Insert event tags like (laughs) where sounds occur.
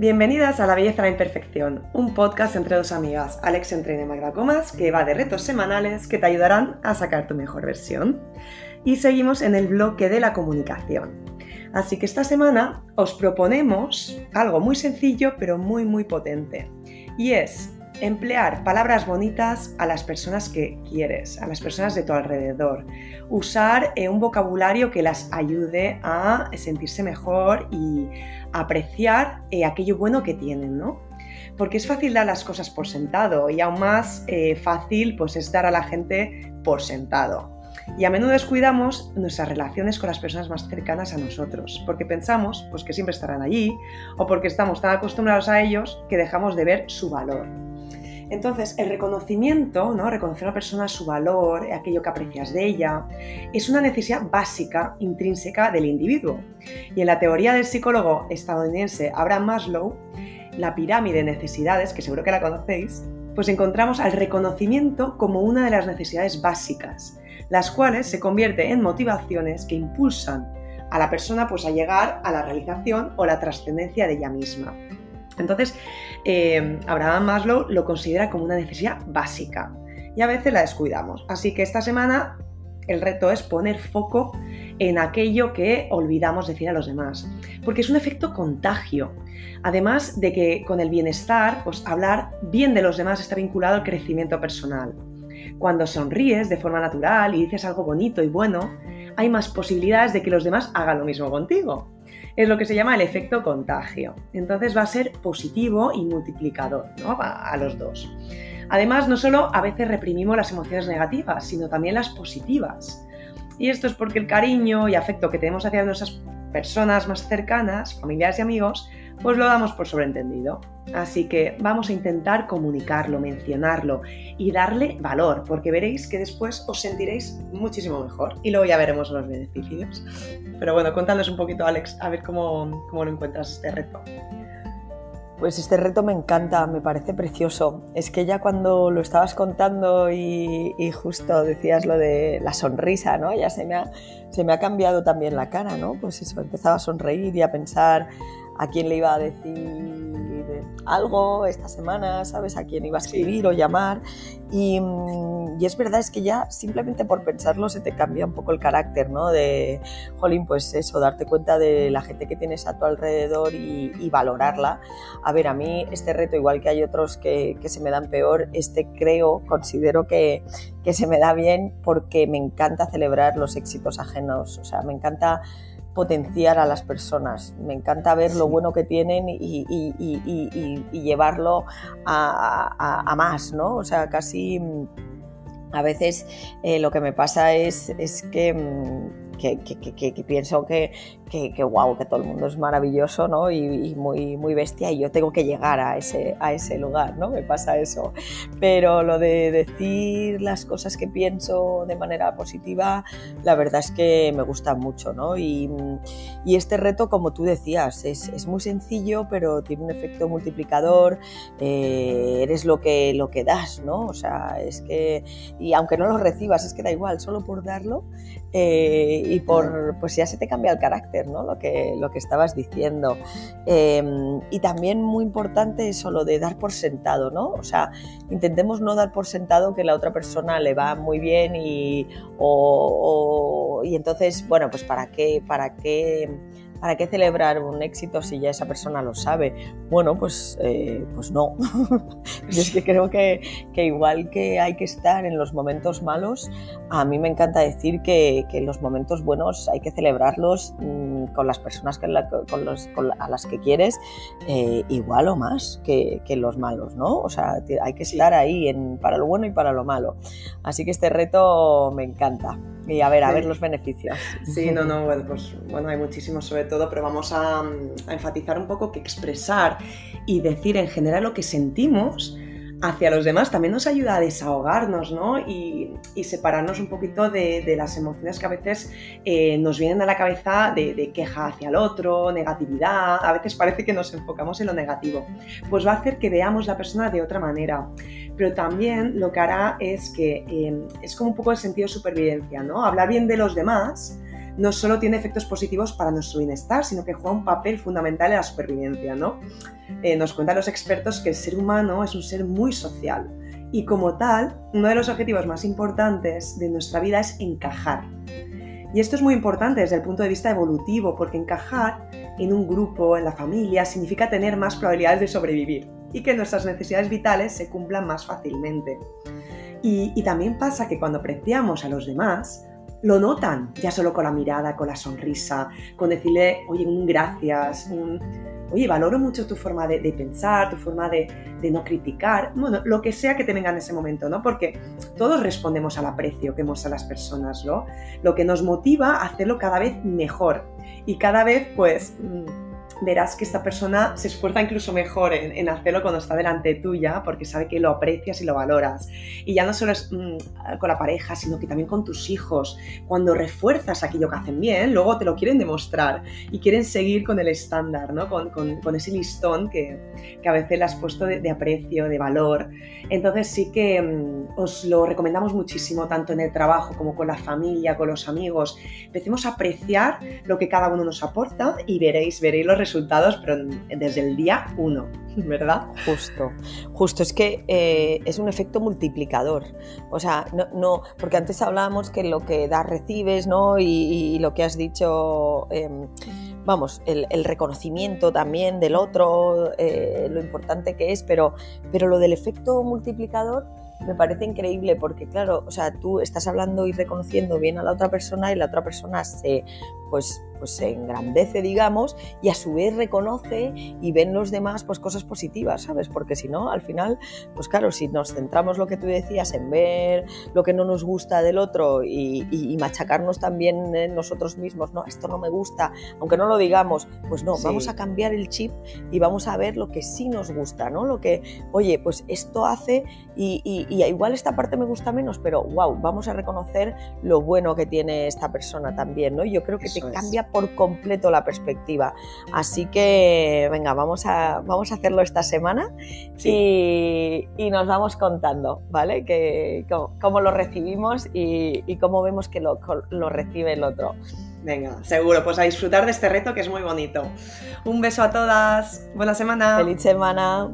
Bienvenidas a La Belleza a la Imperfección, un podcast entre dos amigas, Alex Entrene y Magda Comas, que va de retos semanales que te ayudarán a sacar tu mejor versión. Y seguimos en el bloque de la comunicación. Así que esta semana os proponemos algo muy sencillo pero muy muy potente. Y es emplear palabras bonitas a las personas que quieres, a las personas de tu alrededor. Usar eh, un vocabulario que las ayude a sentirse mejor y apreciar eh, aquello bueno que tienen, ¿no? Porque es fácil dar las cosas por sentado y aún más eh, fácil pues es dar a la gente por sentado. Y a menudo descuidamos nuestras relaciones con las personas más cercanas a nosotros, porque pensamos pues, que siempre estarán allí o porque estamos tan acostumbrados a ellos que dejamos de ver su valor. Entonces, el reconocimiento, ¿no? reconocer a una persona su valor, aquello que aprecias de ella, es una necesidad básica, intrínseca del individuo. Y en la teoría del psicólogo estadounidense Abraham Maslow, la pirámide de necesidades, que seguro que la conocéis, pues encontramos al reconocimiento como una de las necesidades básicas, las cuales se convierte en motivaciones que impulsan a la persona pues, a llegar a la realización o la trascendencia de ella misma. Entonces, eh, Abraham Maslow lo considera como una necesidad básica y a veces la descuidamos. Así que esta semana el reto es poner foco en aquello que olvidamos decir a los demás, porque es un efecto contagio. Además de que con el bienestar, pues hablar bien de los demás está vinculado al crecimiento personal. Cuando sonríes de forma natural y dices algo bonito y bueno, hay más posibilidades de que los demás hagan lo mismo contigo es lo que se llama el efecto contagio. Entonces va a ser positivo y multiplicador ¿no? a, los dos. Además, no solo a veces reprimimos las emociones negativas, sino también las positivas. Y esto es porque el cariño y afecto que tenemos hacia nuestras personas más cercanas, familiares y amigos, pues lo damos por sobreentendido. Así que vamos a intentar comunicarlo, mencionarlo y darle valor, porque veréis que después os sentiréis muchísimo mejor y luego ya veremos los beneficios. Pero bueno, cuéntanos un poquito, Alex, a ver cómo, cómo lo encuentras este reto. Pues este reto me encanta, me parece precioso. Es que ya cuando lo estabas contando y, justo decías lo de la sonrisa, ¿no? Ya se me, ha, se me ha cambiado también la cara, ¿no? Pues eso, empezaba a sonreír y a pensar a quién le iba a decir algo esta semana, ¿sabes? A quién iba a escribir o llamar. Y, mm, y, es verdad, es que ya simplemente por pensarlo se te cambia un poco el carácter, ¿no? De, jolín, pues eso, darte cuenta de la gente que tienes a tu alrededor y, valorarla. A ver, a mí este reto, igual que hay otros que, que se me dan peor, este creo, considero que, que se me da bien porque me encanta celebrar los éxitos ajenos. O sea, me encanta potenciar a las personas. Me encanta ver lo bueno que tienen y, llevarlo a, más, ¿no? O sea, casi mm, a veces eh, lo que me pasa es, es que que, pienso que, que, wow, que todo el mundo es maravilloso ¿no? y, muy, muy bestia y yo tengo que llegar a ese, a ese lugar, ¿no? Me pasa eso. Pero lo de decir las cosas que pienso de manera positiva, la verdad es que me gusta mucho, ¿no? Y, y este reto, como tú decías, es, es, muy sencillo, pero tiene un efecto multiplicador, eh, eres lo que, lo que das, ¿no? O sea, es que, y aunque no lo recibas, es que da igual, solo por darlo, eh, y por, pues ya se te cambia el carácter, ¿no? Lo que, lo que estabas diciendo. Em, y también muy importante eso, lo de dar por sentado, ¿no? O sea, intentemos no dar por sentado que la otra persona le va muy bien y, y entonces, bueno, pues para qué, para qué ¿Para qué celebrar un éxito si ya esa persona lo sabe? Bueno, pues, eh, pues no. (laughs) Yo es que creo que, que, igual que hay que estar en los momentos malos, a mí me encanta decir que, que los momentos buenos hay que celebrarlos mmm, con las personas que la, con los, con a las que quieres, eh, igual o más que, que, los malos, ¿no? O sea, hay que estar ahí en, para lo bueno y para lo malo. Así que este reto me encanta. Y a ver, a ver los beneficios. Sí, no, no, bueno, pues bueno, hay muchísimos sobre todo, pero vamos a, a enfatizar un poco que expresar y decir en general lo que sentimos hacia los demás también nos ayuda a desahogarnos ¿no? y, separarnos un poquito de, las emociones que a veces eh, nos vienen a la cabeza de, queja hacia el otro, negatividad, a veces parece que nos enfocamos en lo negativo. Pues va a hacer que veamos la persona de otra manera, pero también lo que hará es que eh, es como un poco el sentido de supervivencia, ¿no? Hablar bien de los demás no solo tiene efectos positivos para nuestro bienestar, sino que juega un papel fundamental en la supervivencia, ¿no? Eh, nos cuentan los expertos que el ser humano es un ser muy social y como tal, uno de los objetivos más importantes de nuestra vida es encajar. Y esto es muy importante desde el punto de vista evolutivo, porque encajar en un grupo, en la familia, significa tener más probabilidades de sobrevivir y que nuestras necesidades vitales se cumplan más fácilmente. Y, y también pasa que cuando apreciamos a los demás, lo notan, ya solo con la mirada, con la sonrisa, con decirle, oye, un gracias, un, oye, valoro mucho tu forma de, pensar, tu forma de, no criticar, bueno, lo que sea que te venga en ese momento, ¿no? Porque todos respondemos al aprecio que muestran las personas, ¿no? Lo que nos motiva a hacerlo cada vez mejor y cada vez, pues... Mm, verás que esta persona se esfuerza incluso mejor en, hacerlo cuando está delante tuya porque sabe que lo aprecias y lo valoras. Y ya no solo es mm, con la pareja, sino que también con tus hijos. Cuando refuerzas aquello que hacen bien, luego te lo quieren demostrar y quieren seguir con el estándar, ¿no? con, ese listón que, que, a veces le has puesto de, aprecio, de valor. Entonces sí que mm, os lo recomendamos muchísimo, tanto en el trabajo como con la familia, con los amigos. Empecemos a apreciar lo que cada uno nos aporta y veréis, veréis los resultados resultados, pero desde el día uno, ¿verdad? Justo, justo, es que eh, es un efecto multiplicador. O sea, no, no, porque antes hablábamos que lo que das recibes, ¿no? Y, lo que has dicho, em, vamos, el, reconocimiento también del otro, eh, lo importante que es, pero, pero lo del efecto multiplicador me parece increíble porque, claro, o sea, tú estás hablando y reconociendo bien a la otra persona y la otra persona se, pues, pues se engrandece, digamos, y a su vez reconoce y ven los demás pues cosas positivas, ¿sabes? Porque si no, al final, pues claro, si nos centramos lo que tú decías en ver lo que no nos gusta del otro y, machacarnos también en nosotros mismos, no, esto no me gusta, aunque no lo digamos, pues no, vamos a cambiar el chip y vamos a ver lo que sí nos gusta, ¿no? Lo que, oye, pues esto hace y, y igual esta parte me gusta menos, pero wow, vamos a reconocer lo bueno que tiene esta persona también, ¿no? Yo creo que te cambia por completo la perspectiva. Así que, venga, vamos a, vamos a hacerlo esta semana y, nos vamos contando, ¿vale? Que, cómo, lo recibimos y, cómo vemos que lo, lo recibe el otro. Venga, seguro, pues a disfrutar de este reto que es muy bonito. Un beso a todas, buena semana. Feliz semana.